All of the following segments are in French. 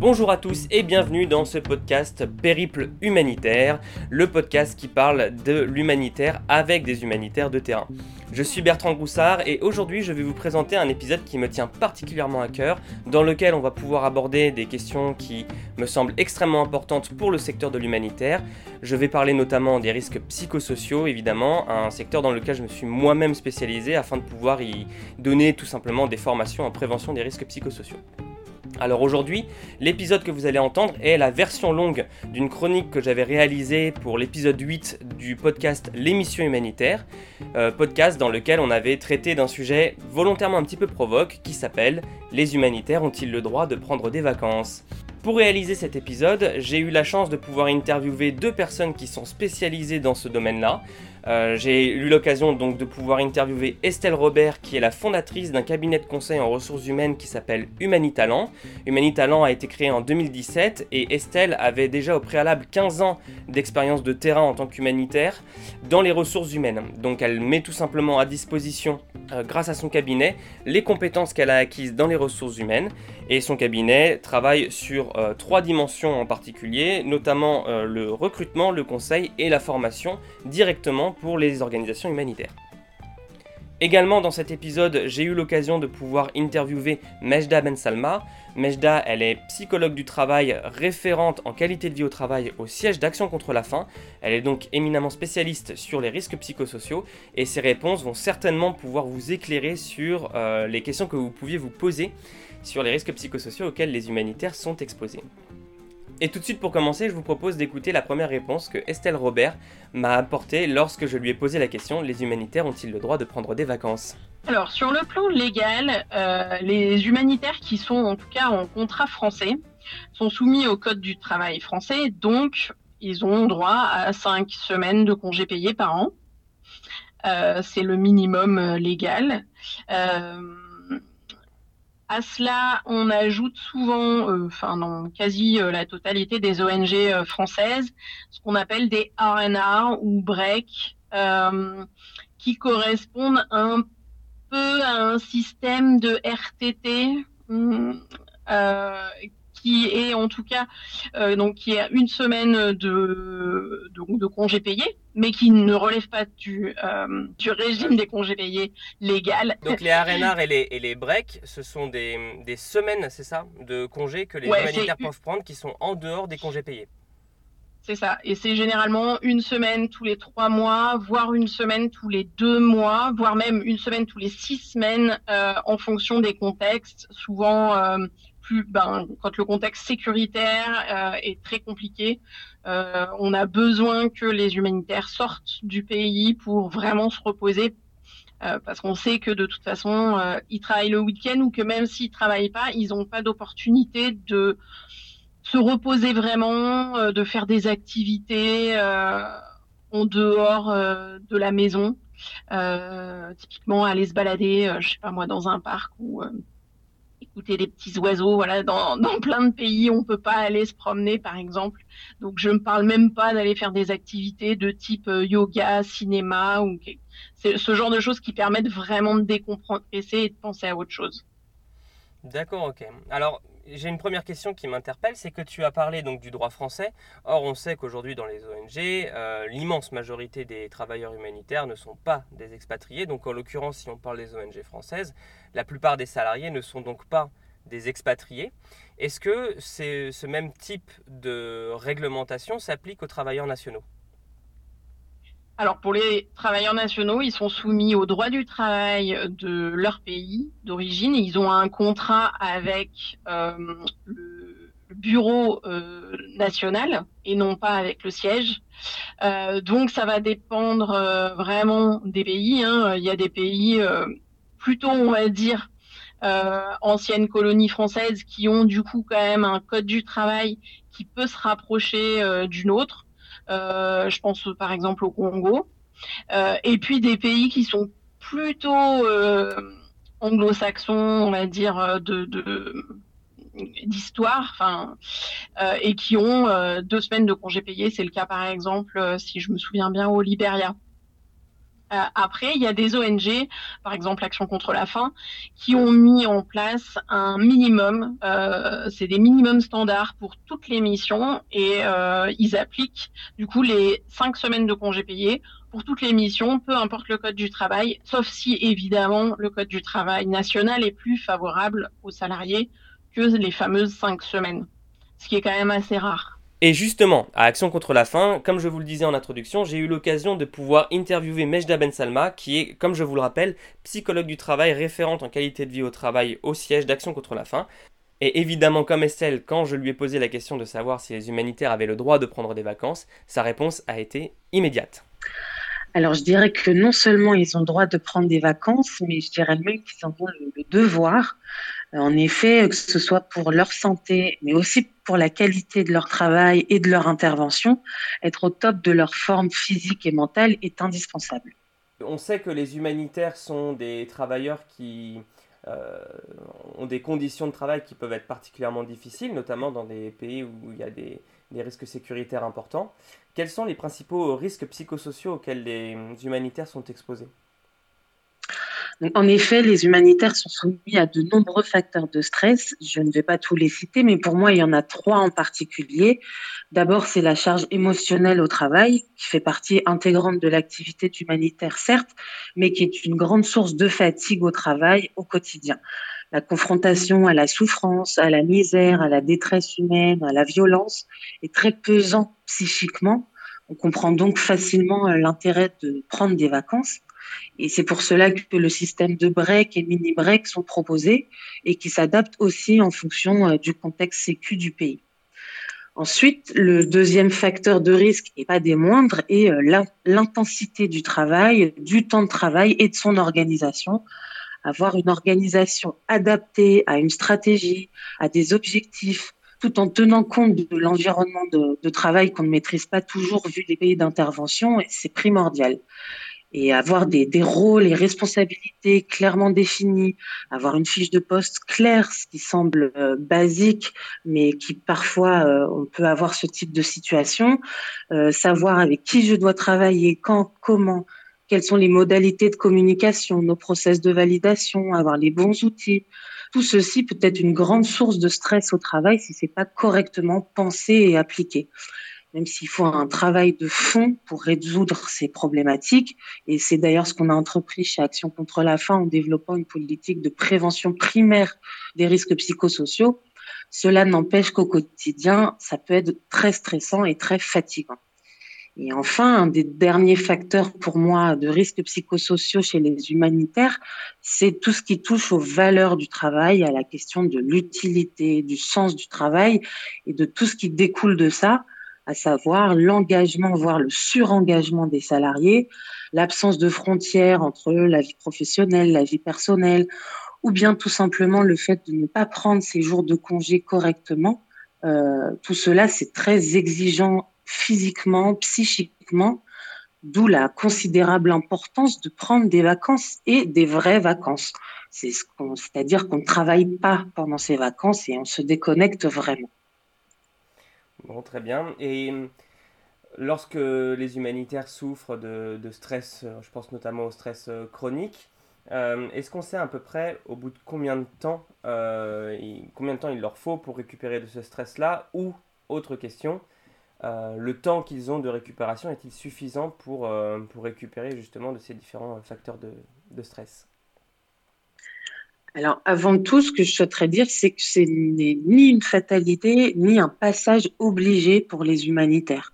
Bonjour à tous et bienvenue dans ce podcast Périple humanitaire, le podcast qui parle de l'humanitaire avec des humanitaires de terrain. Je suis Bertrand Groussard et aujourd'hui je vais vous présenter un épisode qui me tient particulièrement à cœur, dans lequel on va pouvoir aborder des questions qui me semblent extrêmement importantes pour le secteur de l'humanitaire. Je vais parler notamment des risques psychosociaux, évidemment, un secteur dans lequel je me suis moi-même spécialisé afin de pouvoir y donner tout simplement des formations en prévention des risques psychosociaux. Alors aujourd'hui, l'épisode que vous allez entendre est la version longue d'une chronique que j'avais réalisée pour l'épisode 8 du podcast L'émission humanitaire, euh, podcast dans lequel on avait traité d'un sujet volontairement un petit peu provoque qui s'appelle Les humanitaires ont-ils le droit de prendre des vacances? Pour réaliser cet épisode, j'ai eu la chance de pouvoir interviewer deux personnes qui sont spécialisées dans ce domaine-là. Euh, j'ai eu l'occasion donc de pouvoir interviewer Estelle Robert, qui est la fondatrice d'un cabinet de conseil en ressources humaines qui s'appelle Humanitalent. Humanitalent a été créé en 2017 et Estelle avait déjà au préalable 15 ans d'expérience de terrain en tant qu'humanitaire dans les ressources humaines. Donc elle met tout simplement à disposition, euh, grâce à son cabinet, les compétences qu'elle a acquises dans les ressources humaines. Et son cabinet travaille sur euh, trois dimensions en particulier, notamment le recrutement, le conseil et la formation directement pour les organisations humanitaires. Également dans cet épisode, j'ai eu l'occasion de pouvoir interviewer Mejda Ben Salma. Mejda, elle est psychologue du travail, référente en qualité de vie au travail au siège d'Action contre la faim. Elle est donc éminemment spécialiste sur les risques psychosociaux et ses réponses vont certainement pouvoir vous éclairer sur euh, les questions que vous pouviez vous poser sur les risques psychosociaux auxquels les humanitaires sont exposés. Et tout de suite pour commencer, je vous propose d'écouter la première réponse que Estelle Robert m'a apportée lorsque je lui ai posé la question les humanitaires ont-ils le droit de prendre des vacances? Alors sur le plan légal, euh, les humanitaires qui sont en tout cas en contrat français sont soumis au code du travail français, donc ils ont droit à 5 semaines de congés payés par an. Euh, c'est le minimum euh, légal. À cela, on ajoute souvent, euh, enfin dans quasi euh, la totalité des ONG euh, françaises, ce qu'on appelle des RNR ou break, qui correspondent un peu à un système de RTT qui est en tout cas euh, donc qui est une semaine de, de, congés payés, mais qui ne relève pas du, euh, du régime des congés payés légal. Donc les RNR et les, et les breaks, ce sont des, des semaines, c'est ça, de congés que les humanitaires peuvent prendre qui sont en dehors des congés payés. C'est ça. Et c'est généralement une semaine tous les trois mois, voire une semaine tous les deux mois, voire même une semaine tous les six semaines euh, en fonction des contextes. Souvent, ben, quand le contexte sécuritaire euh, est très compliqué, euh, on a besoin que les humanitaires sortent du pays pour vraiment se reposer. Euh, parce qu'on sait que de toute façon, ils travaillent le week-end ou que même s'ils travaillent pas, ils n'ont pas d'opportunité de se reposer vraiment, de faire des activités en dehors de la maison. typiquement, aller se balader, je sais pas moi, dans un parc ou écouter les petits oiseaux. Voilà, dans, dans, plein de pays, on peut pas aller se promener, par exemple. Donc, je ne parle même pas d'aller faire des activités de type euh, yoga, cinéma ou ce genre de choses qui permettent vraiment de décompresser et de penser à autre chose. D'accord, ok. Alors, j'ai une première question qui m'interpelle, c'est que tu as parlé donc du droit français. Or, on sait qu'aujourd'hui dans les ONG, euh, l'immense majorité des travailleurs humanitaires ne sont pas des expatriés. Donc, en l'occurrence, si on parle des ONG françaises, la plupart des salariés ne sont donc pas des expatriés. Est-ce que ce même type de réglementation s'applique aux travailleurs nationaux? Alors pour les travailleurs nationaux, ils sont soumis au droit du travail de leur pays d'origine. Ils ont un contrat avec euh, le bureau euh, national et non pas avec le siège. Euh, donc ça va dépendre vraiment des pays. Hein. Il y a des pays plutôt, on va dire, anciennes colonies françaises qui ont du coup quand même un code du travail qui peut se rapprocher d'une autre. Euh, je pense par exemple au Congo. Euh, et puis des pays qui sont plutôt euh, anglo-saxons, on va dire, de, d'histoire, enfin, et qui ont deux semaines de congés payés. C'est le cas, par exemple, si je me souviens bien, au Liberia. Euh, après, il y a des ONG, par exemple Action contre la faim, qui ont mis en place un minimum, euh, c'est des minimums standards pour toutes les missions et euh, ils appliquent du coup les cinq semaines de congés payés pour toutes les missions, peu importe le code du travail, sauf si évidemment le code du travail national est plus favorable aux salariés que les fameuses cinq semaines, ce qui est quand même assez rare. Et justement, à Action contre la faim, comme je vous le disais en introduction, j'ai eu l'occasion de pouvoir interviewer Mejda Ben Salma, qui est, comme je vous le rappelle, psychologue du travail référente en qualité de vie au travail au siège d'Action contre la faim. Et évidemment, comme Estelle, quand je lui ai posé la question de savoir si les humanitaires avaient le droit de prendre des vacances, sa réponse a été immédiate. Alors, je dirais que non seulement ils ont le droit de prendre des vacances, mais je dirais même qu'ils en ont le devoir. En effet, que ce soit pour leur santé, mais aussi pour la qualité de leur travail et de leur intervention, être au top de leur forme physique et mentale est indispensable. On sait que les humanitaires sont des travailleurs qui euh, ont des conditions de travail qui peuvent être particulièrement difficiles, notamment dans des pays où il y a des, des risques sécuritaires importants. Quels sont les principaux risques psychosociaux auxquels les humanitaires sont exposés? En effet, les humanitaires sont soumis à de nombreux facteurs de stress. Je ne vais pas tous les citer, mais pour moi, il y en a trois en particulier. D'abord, c'est la charge émotionnelle au travail, qui fait partie intégrante de l'activité humanitaire, certes, mais qui est une grande source de fatigue au travail au quotidien. La confrontation à la souffrance, à la misère, à la détresse humaine, à la violence est très pesant psychiquement. On comprend donc facilement euh, l'intérêt de prendre des vacances. Et c'est pour cela que le système de break et mini break sont proposés et qui s'adaptent aussi en fonction euh, du contexte sécu du pays. Ensuite, le deuxième facteur de risque, et pas des moindres, est euh, l'intensité du travail, du temps de travail et de son organisation. Avoir une organisation adaptée à une stratégie, à des objectifs, tout en tenant compte de l'environnement de, de, travail qu'on ne maîtrise pas toujours vu les pays d'intervention, c'est primordial et avoir des, des, rôles et responsabilités clairement définis, avoir une fiche de poste claire, ce qui semble euh, basique, mais qui parfois euh, on peut avoir ce type de situation, euh, savoir avec qui je dois travailler, quand, comment, quelles sont les modalités de communication, nos process de validation, avoir les bons outils. Tout ceci peut être une grande source de stress au travail si c'est pas correctement pensé et appliqué même s'il faut un travail de fond pour résoudre ces problématiques. Et c'est d'ailleurs ce qu'on a entrepris chez Action contre la faim en développant une politique de prévention primaire des risques psychosociaux. Cela n'empêche qu'au quotidien, ça peut être très stressant et très fatigant. Et enfin, un des derniers facteurs pour moi de risques psychosociaux chez les humanitaires, c'est tout ce qui touche aux valeurs du travail, à la question de l'utilité, du sens du travail et de tout ce qui découle de ça, à savoir l'engagement, voire le surengagement des salariés, l'absence de frontières entre la vie professionnelle, la vie personnelle, ou bien tout simplement le fait de ne pas prendre ses jours de congé correctement. Euh, tout cela, c'est très exigeant physiquement, psychiquement, d'où la considérable importance de prendre des vacances et des vraies vacances. C'est-à-dire qu'on ne travaille pas pendant ces vacances et on se déconnecte vraiment. Bon, très bien. Et hum, lorsque les humanitaires souffrent de, stress, euh, je pense notamment au stress euh, chronique, euh, est-ce qu'on sait à peu près au bout de combien de temps, combien de temps il leur faut pour récupérer de ce stress-là Ou, autre question, le temps qu'ils ont de récupération est-il suffisant pour, pour récupérer justement de ces différents facteurs de stress? Alors, avant tout, ce que je souhaiterais dire, c'est que ce n'est ni une fatalité, ni un passage obligé pour les humanitaires.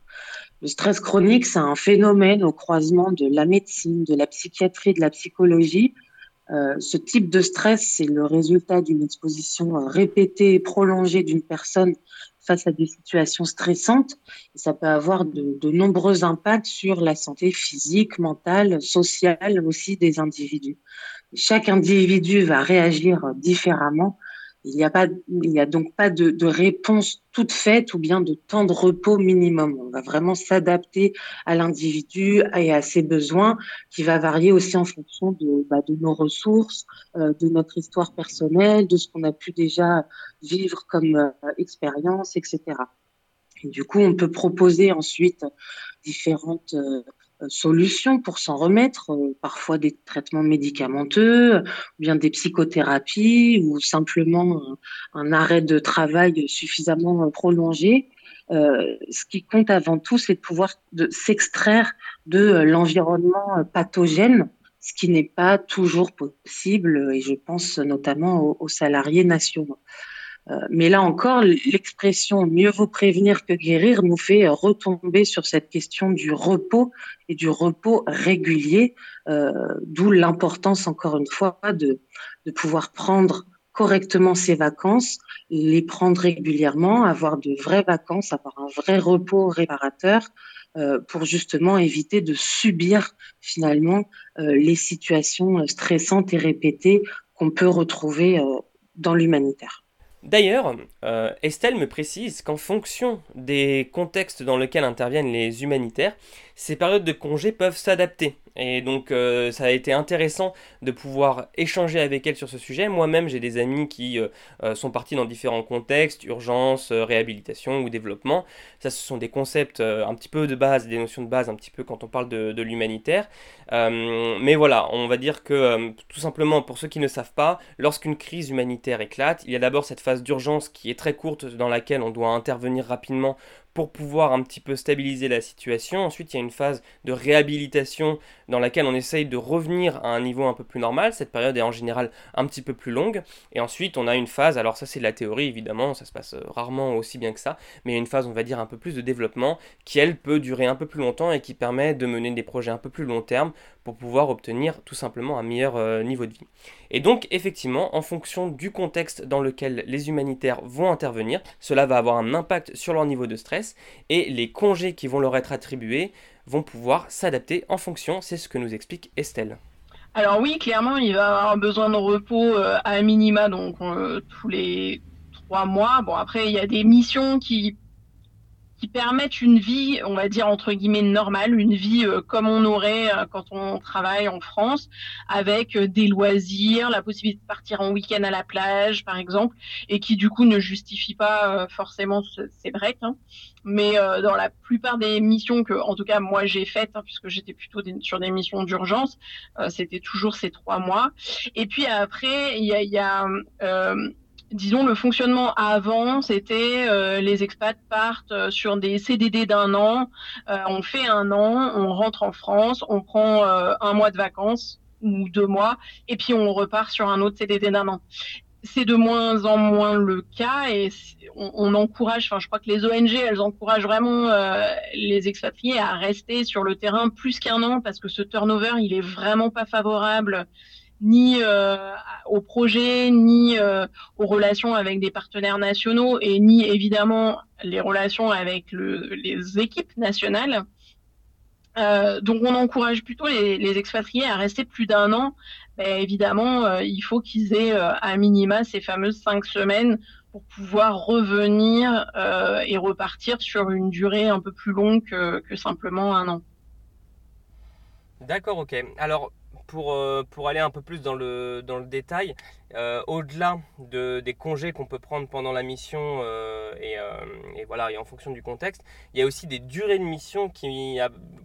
Le stress chronique, c'est un phénomène au croisement de la médecine, de la psychiatrie, de la psychologie. Euh, ce type de stress, c'est le résultat d'une exposition répétée et prolongée d'une personne face à des situations stressantes. Et ça peut avoir de nombreux impacts sur la santé physique, mentale, sociale aussi des individus. Chaque individu va réagir différemment. Il n'y a donc pas de, réponse toute faite ou bien de temps de repos minimum. On va vraiment s'adapter à l'individu et à ses besoins, qui va varier aussi en fonction de, bah, nos ressources, euh, de notre histoire personnelle, de ce qu'on a pu déjà vivre comme euh, expérience, etc. Et du coup, on peut proposer ensuite différentes solutions pour s'en remettre, parfois des traitements médicamenteux, bien des psychothérapies, ou simplement un arrêt de travail suffisamment prolongé. ce qui compte avant tout, c'est de pouvoir s'extraire de l'environnement pathogène ce qui n'est pas toujours possible, et je pense notamment aux, salariés nationaux. Euh, mais là encore, l'expression mieux vaut prévenir que guérir nous fait retomber sur cette question du repos et du repos régulier, euh, d'où l'importance, encore une fois, de, pouvoir prendre correctement ses vacances, les prendre régulièrement, avoir de vraies vacances, avoir un vrai repos réparateur, euh, pour justement éviter de subir finalement euh, les situations stressantes et répétées qu'on peut retrouver euh, dans l'humanitaire. D'ailleurs, Estelle me précise qu'en fonction des contextes dans lesquels interviennent les humanitaires, ces périodes de congé peuvent s'adapter. Et donc euh, ça a été intéressant de pouvoir échanger avec elle sur ce sujet. Moi-même j'ai des amis qui euh, euh, sont partis dans différents contextes, urgence, réhabilitation ou développement. Ça ce sont des concepts un petit peu de base, des notions de base un petit peu quand on parle de, de l'humanitaire. mais voilà, on va dire que tout simplement pour ceux qui ne savent pas, lorsqu'une crise humanitaire éclate, il y a d'abord cette phase d'urgence qui est très courte dans laquelle on doit intervenir rapidement pour pouvoir un petit peu stabiliser la situation. Ensuite, il y a une phase de réhabilitation dans laquelle on essaye de revenir à un niveau un peu plus normal. Cette période est en général un petit peu plus longue. Et ensuite, on a une phase, alors ça c'est de la théorie évidemment, ça se passe euh, rarement aussi bien que ça, mais une phase, on va dire, un peu plus de développement qui, elle, peut durer un peu plus longtemps et qui permet de mener des projets un peu plus long terme pour pouvoir obtenir tout simplement un meilleur euh, niveau de vie. Et donc effectivement, en fonction du contexte dans lequel les humanitaires vont intervenir, cela va avoir un impact sur leur niveau de et les congés qui vont leur être attribués vont pouvoir s'adapter en fonction, c'est ce que nous explique Estelle. Alors oui, clairement, il va avoir besoin de repos euh, à minima, donc euh, tous les trois mois. Bon, après, il y a des missions qui permettent une vie, on va dire entre guillemets normale, une vie euh, comme on aurait euh, quand on travaille en France, avec euh, des loisirs, la possibilité de partir en week-end à la plage, par exemple, et qui du coup ne justifie pas forcément ces breaks. Hein. Mais dans la plupart des missions que, en tout cas, moi j'ai faites, hein, puisque j'étais plutôt sur des missions d'urgence, c'était toujours ces trois mois. Et puis après, il y a disons, le fonctionnement avant, c'était euh, les expats partent euh, sur des CDD d'un an, euh, on fait un an, on rentre en France, on prend un mois de vacances ou deux mois, et puis on repart sur un autre CDD d'un an. C'est de moins en moins le cas et on, encourage, enfin je crois que les ONG, elles encouragent vraiment les expatriés à rester sur le terrain plus qu'un an parce que ce turnover, il est vraiment pas favorable ni euh, au projet, ni euh, aux relations avec des partenaires nationaux et ni évidemment les relations avec les équipes nationales. Euh, donc on encourage plutôt les, expatriés à rester plus d'un an. Ben, évidemment, il faut qu'ils aient à minima ces fameuses cinq semaines pour pouvoir revenir et repartir sur une durée un peu plus longue que, que simplement un an. D'accord, ok. Alors pour, euh, pour aller un peu plus dans le, détail, euh, au-delà de, des congés qu'on peut prendre pendant la mission euh, et, et, voilà, et en fonction du contexte, il y a aussi des durées de mission qui,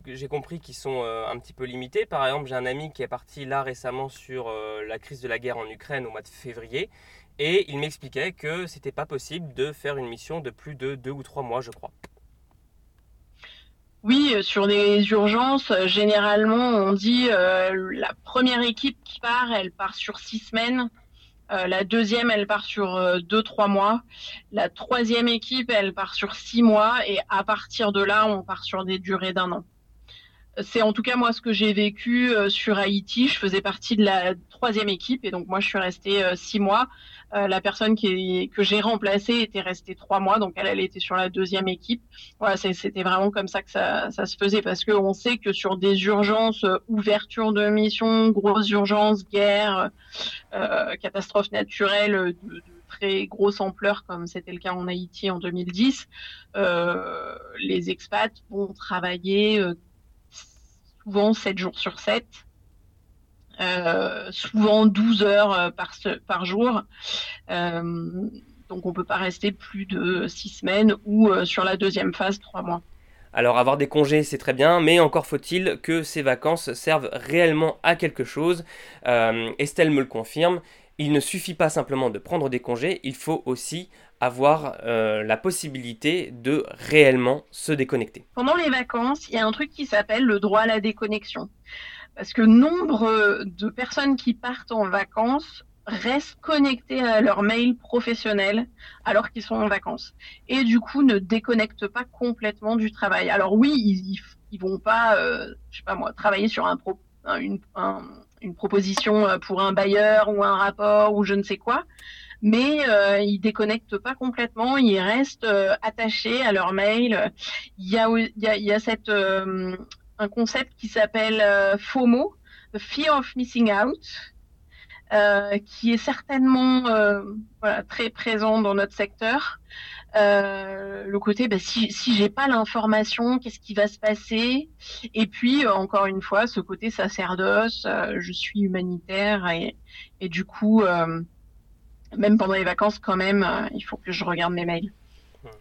j'ai compris, qui sont un petit peu limitées. Par exemple, j'ai un ami qui est parti là récemment sur la crise de la guerre en Ukraine au mois de février et il m'expliquait que c'était pas possible de faire une mission de plus de deux ou trois mois, je crois. Oui, euh, sur les urgences, euh, généralement, on dit euh, la première équipe qui part, elle part sur six semaines. la deuxième, elle part sur deux, trois mois. La troisième équipe, elle part sur six mois. Et à partir de là, on part sur des durées d'un an. C'est en tout cas moi ce que j'ai vécu sur Haïti. Je faisais partie de la troisième équipe et donc moi je suis restée six mois. Euh, la personne qui que j'ai remplacée était restée trois mois, donc elle, elle était sur la deuxième équipe. Voilà, c'était vraiment comme ça que ça, ça se faisait parce qu'on sait que sur des urgences, euh, ouverture de mission, grosses urgences, guerre, euh, catastrophes naturelles de, très grosse ampleur comme c'était le cas en Haïti en 2010, euh, les expats vont travailler souvent 7 jours sur 7 euh, souvent 12 heures euh, par, par jour. Euh, donc on ne peut pas rester plus de 6 semaines ou sur la deuxième phase 3 mois. Alors avoir des congés c'est très bien, mais encore faut-il que ces vacances servent réellement à quelque chose. Estelle me le confirme, il ne suffit pas simplement de prendre des congés, il faut aussi avoir euh, la possibilité de réellement se déconnecter. Pendant les vacances, il y a un truc qui s'appelle le droit à la déconnexion. Parce que nombre de personnes qui partent en vacances restent connectés à leur mail professionnel alors qu'ils sont en vacances. Et du coup, ne déconnectent pas complètement du travail. Alors oui, ils, ils, vont pas, euh, je sais pas moi, travailler sur une, proposition euh, pour un bailleur ou un rapport ou je ne sais quoi. Mais euh, ils déconnectent pas complètement, ils restent euh, attachés à leur mail. Il y a, y a, y a cette, euh, un concept qui s'appelle FOMO, the Fear of Missing Out, euh, qui est certainement euh, voilà, très présent dans notre secteur. Euh, le côté, bah, si, si j'ai pas l'information, qu'est-ce qui va se passer? Et puis, euh, encore une fois, ce côté sacerdoce, euh, je suis humanitaire et, et du coup, même pendant les vacances, quand même, il faut que je regarde mes mails.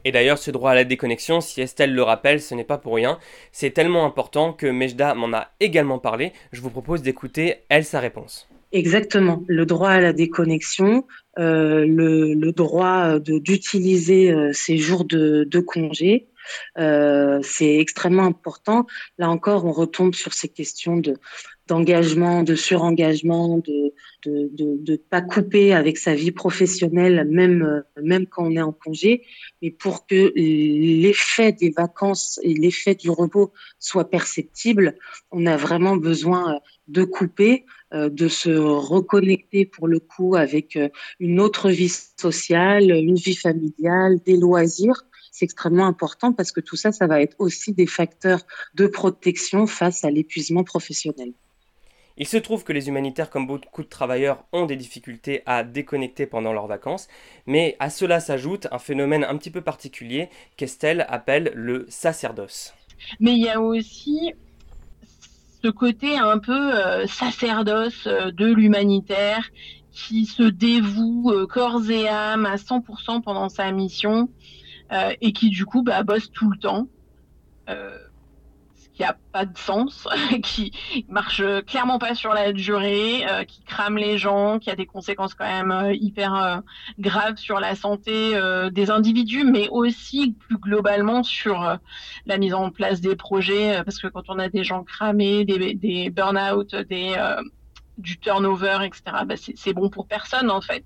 Et d'ailleurs, ce droit à la déconnexion, si Estelle le rappelle, ce n'est pas pour rien. C'est tellement important que Mejda m'en a également parlé. Je vous propose d'écouter, elle, sa réponse. Exactement, le droit à la déconnexion, euh, le, le, droit d'utiliser euh, ces jours de, de congé, euh, c'est extrêmement important. Là encore, on retombe sur ces questions de d'engagement, de surengagement, de de, de de pas couper avec sa vie professionnelle, même même quand on est en congé, mais pour que l'effet des vacances et l'effet du repos soit perceptible, on a vraiment besoin de couper, euh, de se reconnecter pour le coup avec euh, une autre vie sociale, une vie familiale, des loisirs. C'est extrêmement important parce que tout ça, ça va être aussi des facteurs de protection face à l'épuisement professionnel. Il se trouve que les humanitaires, comme beaucoup de travailleurs, ont des difficultés à déconnecter pendant leurs vacances, mais à cela s'ajoute un phénomène un petit peu particulier qu'Estelle appelle le sacerdoce. Mais il y a aussi ce côté un peu euh, sacerdoce euh, de l'humanitaire qui se dévoue euh, corps et âme à 100% pendant sa mission et qui du coup bah, bosse tout le temps qui a pas de sens, qui marche clairement pas sur la durée, euh, qui crame les gens, qui a des conséquences quand même euh, hyper euh, graves sur la santé des individus, mais aussi plus globalement sur la mise en place des projets, parce que quand on a des gens cramés, des, des burn-out, des du turnover, etc. Bah c'est bon pour personne en fait.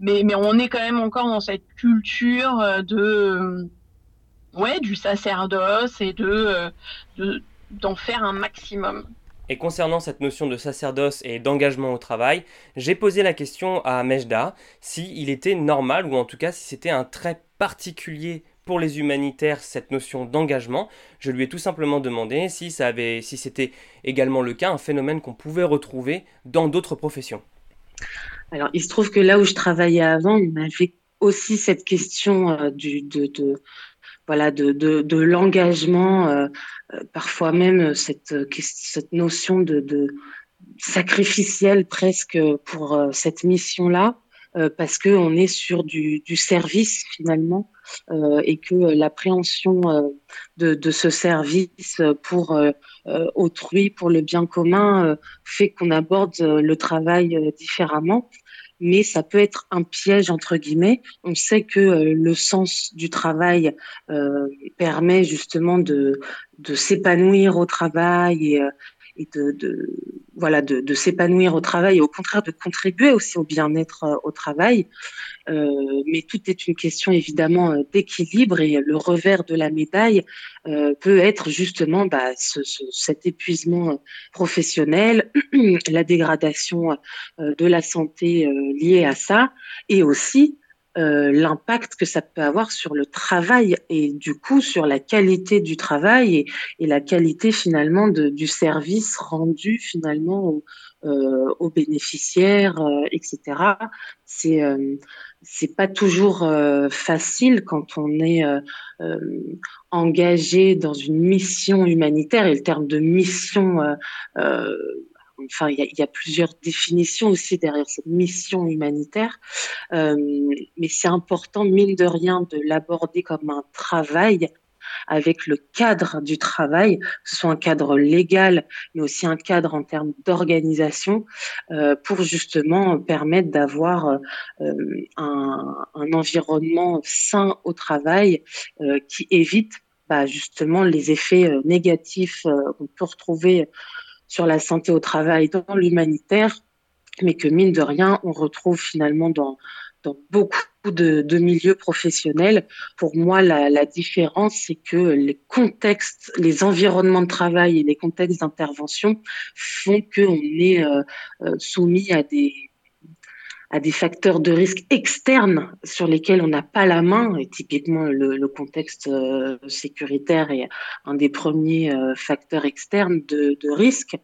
Mais, mais on est quand même encore dans cette culture de ouais, du sacerdoce et de, de d'en faire un maximum. Et concernant cette notion de sacerdoce et d'engagement au travail, j'ai posé la question à Mejda si il était normal ou en tout cas si c'était un trait particulier pour les humanitaires cette notion d'engagement. Je lui ai tout simplement demandé si ça avait si c'était également le cas, un phénomène qu'on pouvait retrouver dans d'autres professions. Alors, il se trouve que là où je travaillais avant, on avait aussi cette question euh, du, de, de, voilà de, de, de l'engagement, euh, euh, parfois même cette, cette notion de, de sacrificielle presque pour euh, cette mission-là, parce que on est sur du, du service finalement et que l'appréhension de, de, ce service pour autrui, pour le bien commun, fait qu'on aborde le travail différemment mais ça peut être un piège entre guillemets. On sait que euh, le sens du travail euh, permet justement de, s'épanouir au travail euh, et de, de, voilà de, de s'épanouir au travail et au contraire de contribuer aussi au bien-être euh, au travail. Euh, mais tout est une question évidemment euh, d'équilibre et le revers de la médaille euh, peut être justement bah, ce, ce, cet épuisement professionnel, la dégradation de la santé liée à ça et aussi euh, l'impact que ça peut avoir sur le travail et du coup sur la qualité du travail et, et la qualité finalement de, du service rendu finalement aux, euh, aux bénéficiaires, euh, etc. C'est euh, c'est pas toujours euh, facile quand on est engagé dans une mission humanitaire et le terme de mission enfin, il y, a, plusieurs définitions aussi derrière cette mission humanitaire, euh, mais c'est important, mine de rien, de l'aborder comme un travail avec le cadre du travail, que ce soit un cadre légal, mais aussi un cadre en termes d'organisation, euh, pour justement permettre d'avoir euh, un, environnement sain au travail qui évite bah, justement les effets négatifs qu'on peut retrouver sur la santé au travail dans l'humanitaire, mais que mine de rien, on retrouve finalement dans, beaucoup de, milieux professionnels. Pour moi, la, la différence, c'est que les contextes, les environnements de travail et les contextes d'intervention font qu'on est euh, euh, soumis à des à des facteurs de risque externes sur lesquels on n'a pas la main. Et typiquement, le, le contexte euh, sécuritaire est un des premiers euh, facteurs externes de, de risque.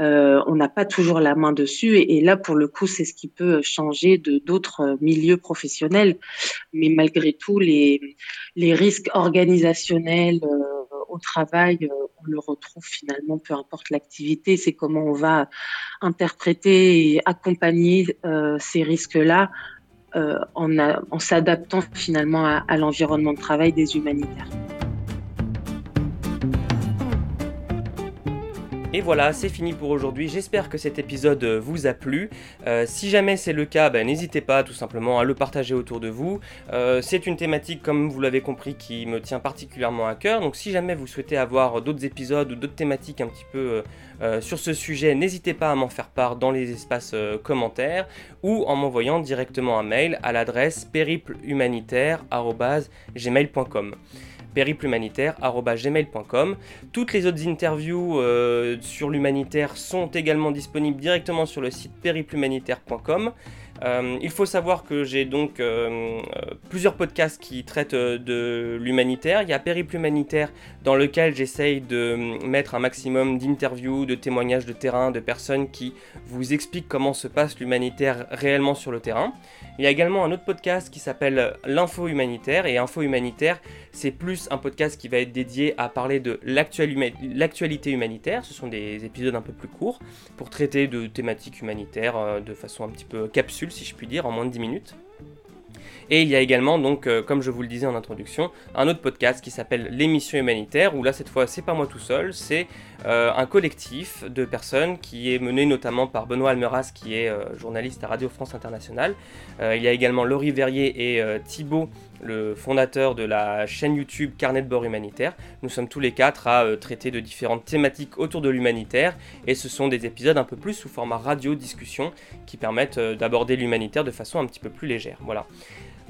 Euh, on n'a pas toujours la main dessus. Et, et là, pour le coup, c'est ce qui peut changer de d'autres milieux professionnels. Mais malgré tout, les, les risques organisationnels travail, on le retrouve finalement, peu importe l'activité, c'est comment on va interpréter et accompagner euh, ces risques-là euh, en, s'adaptant finalement à l'environnement de travail des humanitaires. Et voilà, c'est fini pour aujourd'hui. J'espère que cet épisode vous a plu. Euh, si jamais c'est le cas, ben, n'hésitez pas tout simplement à le partager autour de vous. Euh, c'est une thématique, comme vous l'avez compris, qui me tient particulièrement à cœur. Donc si jamais vous souhaitez avoir d'autres épisodes ou d'autres thématiques un petit peu euh, sur ce sujet, n'hésitez pas à m'en faire part dans les espaces commentaires ou en m'envoyant directement un mail à l'adresse périplehumanitaire.gmail.com périplehumanitaire.gmail.com. Toutes les autres interviews euh, sur l'humanitaire sont également disponibles directement sur le site périplehumanitaire.com. Euh, il faut savoir que j'ai donc euh, plusieurs podcasts qui traitent de l'humanitaire. Il y a Périple Humanitaire dans lequel j'essaye de mettre un maximum d'interviews, de témoignages de terrain, de personnes qui vous expliquent comment se passe l'humanitaire réellement sur le terrain. Il y a également un autre podcast qui s'appelle L'info humanitaire et Info humanitaire c'est plus un podcast qui va être dédié à parler de l'actualité humanitaire. Ce sont des épisodes un peu plus courts pour traiter de thématiques humanitaires euh, de façon un petit peu capsule, si je puis dire, en moins de 10 minutes. Et il y a également, donc, euh, comme je vous le disais en introduction, un autre podcast qui s'appelle L'émission humanitaire, où là, cette fois, c'est pas moi tout seul, c'est euh, un collectif de personnes qui est mené notamment par Benoît Almeras, qui est euh, journaliste à Radio France Internationale. il y a également Laurie Verrier et Thibaut, le fondateur de la chaîne YouTube Carnet de bord humanitaire. Nous sommes tous les quatre à traiter de différentes thématiques autour de l'humanitaire, et ce sont des épisodes un peu plus sous format radio-discussion qui permettent d'aborder l'humanitaire de façon un petit peu plus légère. Voilà.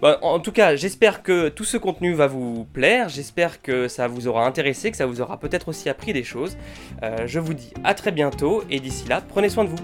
En tout cas, j'espère que tout ce contenu va vous plaire, j'espère que ça vous aura intéressé, que ça vous aura peut-être aussi appris des choses. Euh, je vous dis à très bientôt et d'ici là, prenez soin de vous.